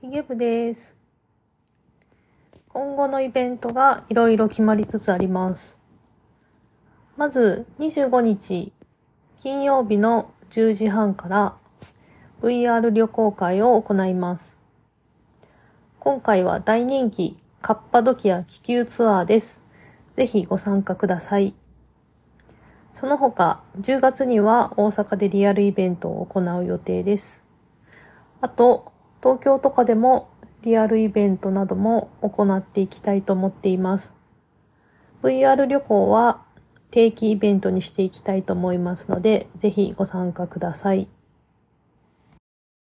ヒゲ部です。今後のイベントがいろいろ決まりつつあります。まず25日金曜日の10時半から VR 旅行会を行います。今回は大人気カッパドキア気球ツアーです。ぜひご参加ください。その他、10月には大阪でリアルイベントを行う予定です。あと、東京とかでもリアルイベントなども行っていきたいと思っています。VR 旅行は定期イベントにしていきたいと思いますので、ぜひご参加ください。